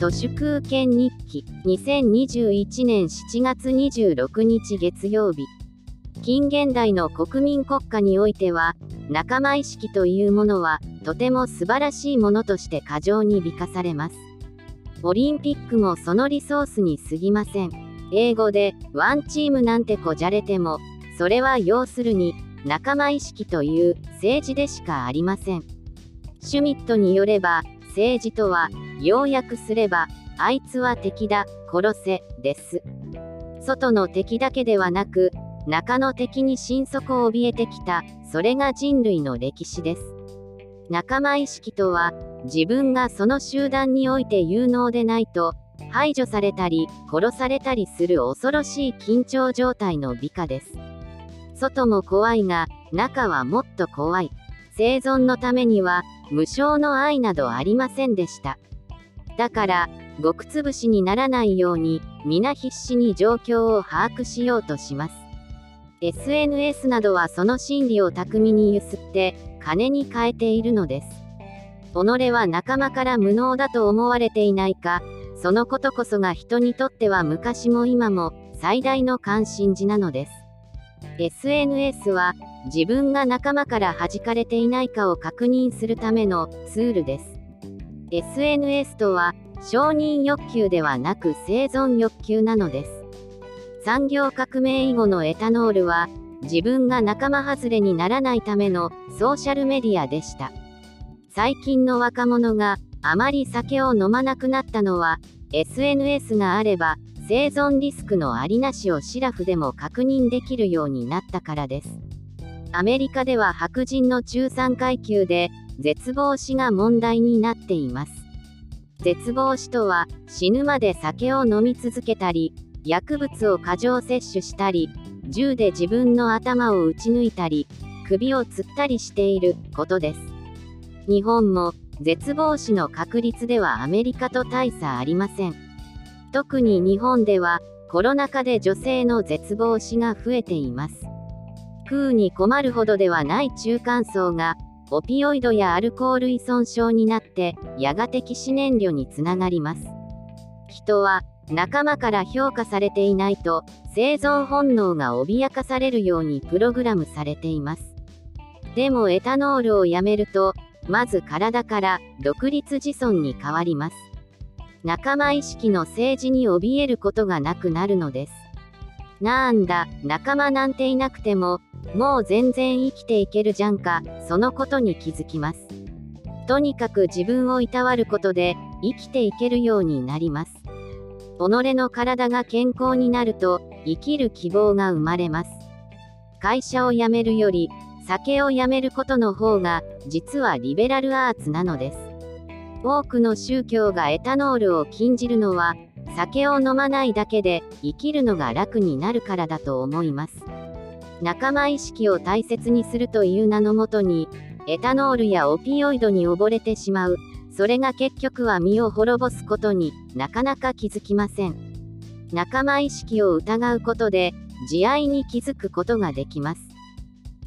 都市空権日記2021年7月26日月曜日。近現代の国民国家においては仲間意識というものはとても素晴らしいものとして過剰に美化されます。オリンピックもそのリソースに過ぎません。英語でワンチームなんてこじゃれてもそれは要するに仲間意識という政治でしかありません。シュミットによれば政治とは要約すればあいつは敵だ殺せです。外の敵だけではなく中の敵に心底を怯えてきたそれが人類の歴史です。仲間意識とは自分がその集団において有能でないと排除されたり殺されたりする恐ろしい緊張状態の美化です。外も怖いが中はもっと怖い。生存のためには無償の愛などありませんでした。だから極つぶしにならないように皆必死に状況を把握しようとします。SNS などはその心理を巧みにゆすって金に変えているのです。己は仲間から無能だと思われていないかそのことこそが人にとっては昔も今も最大の関心事なのです。SNS は自分が仲間から弾かれていないかを確認するためのツールです。SNS とは承認欲求ではなく生存欲求なのです。産業革命以後のエタノールは自分が仲間外れにならないためのソーシャルメディアでした。最近の若者があまり酒を飲まなくなったのは SNS があれば生存リスクのありなしをシラフでも確認できるようになったからです。アメリカでは白人の中産階級で絶望死が問題になっています。絶望死とは死ぬまで酒を飲み続けたり薬物を過剰摂取したり銃で自分の頭を撃ち抜いたり首を吊ったりしていることです。日本も絶望死の確率ではアメリカと大差ありません。特に日本ではコロナ禍で女性の絶望死が増えています。食うに困るほどではない中間層がオピオイドやアルコール依存症になってやがて起死燃料につながります。人は仲間から評価されていないと生存本能が脅かされるようにプログラムされています。でもエタノールをやめるとまず体から独立自尊に変わります。仲間意識の政治に怯えることがなくなるのです。なんだ仲間なんていなくてももう全然生きていけるじゃんかそのことに気づきます。とにかく自分をいたわることで生きていけるようになります。己の体が健康になると生きる希望が生まれます。会社を辞めるより酒をやめることの方が実はリベラルアーツなのです。多くの宗教がエタノールを禁じるのは酒を飲まないだけで生きるのが楽になるからだと思います。仲間意識を大切にするという名のもとにエタノールやオピオイドに溺れてしまう。それが結局は身を滅ぼすことになかなか気づきません。仲間意識を疑うことで慈愛に気づくことができます。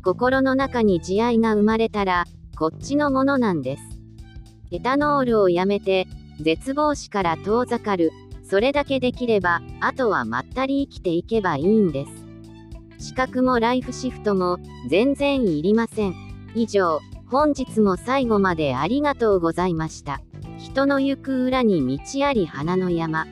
心の中に慈愛が生まれたらこっちのものなんです。エタノールをやめて絶望死から遠ざかる。それだけできればあとはまったり生きていけばいいんです。資格もライフシフトも全然いりません以上本日も最後までありがとうございました。人の行く裏に道あり花の山。